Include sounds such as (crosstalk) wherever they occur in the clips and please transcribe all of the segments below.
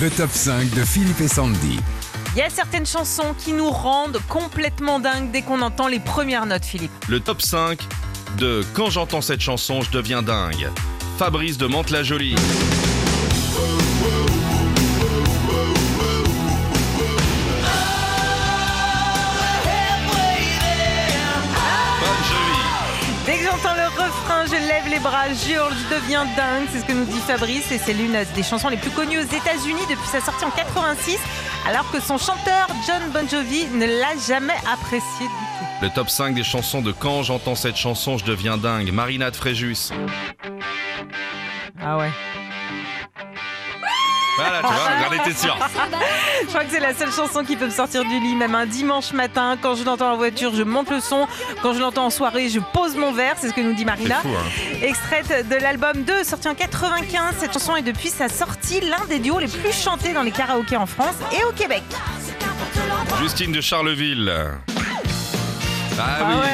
Le top 5 de Philippe et Sandy. Il y a certaines chansons qui nous rendent complètement dingues dès qu'on entend les premières notes, Philippe. Le top 5 de Quand j'entends cette chanson, je deviens dingue. Fabrice de Mantes-la-Jolie. Refrain, je lève les bras, jure, je deviens dingue. C'est ce que nous dit Fabrice et c'est l'une des chansons les plus connues aux États-Unis depuis sa sortie en 86, alors que son chanteur John Bon Jovi ne l'a jamais apprécié du tout. Le top 5 des chansons de Quand j'entends cette chanson, je deviens dingue. Marina de Fréjus. Ah ouais. Voilà, tu vois, j'en étais sûr. Je crois que c'est la seule chanson qui peut me sortir du lit, même un dimanche matin. Quand je l'entends en voiture, je monte le son. Quand je l'entends en soirée, je pose mon verre. C'est ce que nous dit Marina. fou, hein. Extraite de l'album 2, sorti en 95. Cette chanson est depuis sa sortie l'un des duos les plus chantés dans les karaokés en France et au Québec. Justine de Charleville. Ah, Ah oui.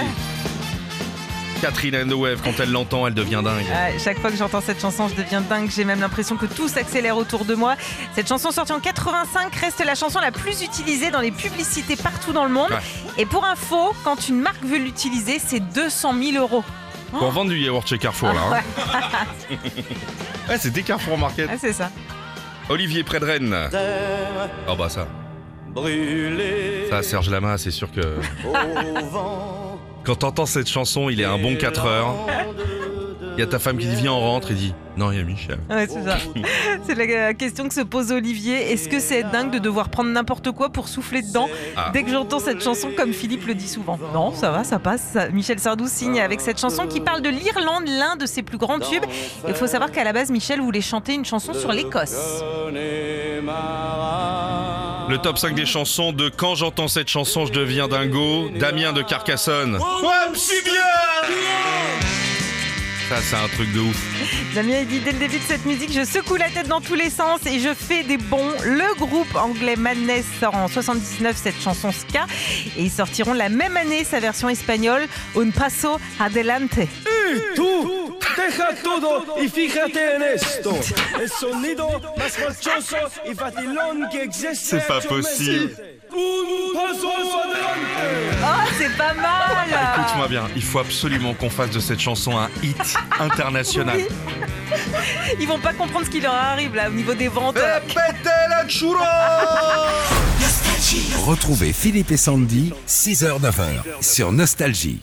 Catherine and the Wave, quand elle l'entend, elle devient dingue. Ouais, chaque fois que j'entends cette chanson, je deviens dingue. J'ai même l'impression que tout s'accélère autour de moi. Cette chanson sortie en 85 reste la chanson la plus utilisée dans les publicités partout dans le monde. Ouais. Et pour info, quand une marque veut l'utiliser, c'est 200 000 euros. Pour vendre du yaourt chez Carrefour, là. hein. Ouais, (laughs) c'est des Carrefour Market. Ah, c'est ça. Olivier Prédren. Oh bah ça. Brûlé Ça, Serge Lama, c'est sûr que... au vent. Quand t'entends cette chanson, il est un bon 4 heures. Il y a ta femme qui dit viens on rentre et dit non il y a Michel. Ouais, c'est ça. (laughs) c'est la question que se pose Olivier. Est-ce que c'est dingue de devoir prendre n'importe quoi pour souffler dedans Ah. Dès que j'entends cette chanson, comme Philippe le dit souvent? Non, ça va, ça passe. Ça- Michel Sardou signe avec cette chanson qui parle de l'Irlande, l'un de ses plus grands tubes. Il faut savoir qu'à la base, Michel voulait chanter une chanson sur l'Écosse. Le top 5 des chansons de Quand j'entends cette chanson je deviens dingo, Damien de Carcassonne. Ouais, si bien Ça c'est un truc de ouf. Damien il dit dès le début de cette musique, je secoue la tête dans tous les sens et je fais des bons. Le groupe anglais Madness sort en 79 cette chanson ska et ils sortiront la même année sa version espagnole Un paso adelante. Tú, deja todo y fíjate en esto. El sonido más forchoso y facilón que existe. C'est pas possible. Oh, c'est pas mal Écoute-moi bien, il faut absolument qu'on fasse de cette chanson un hit international. Ils vont pas comprendre ce qui leur arrive là au niveau des ventes. Retrouvez Philippe et Sandy, 6h-9h, sur Nostalgie.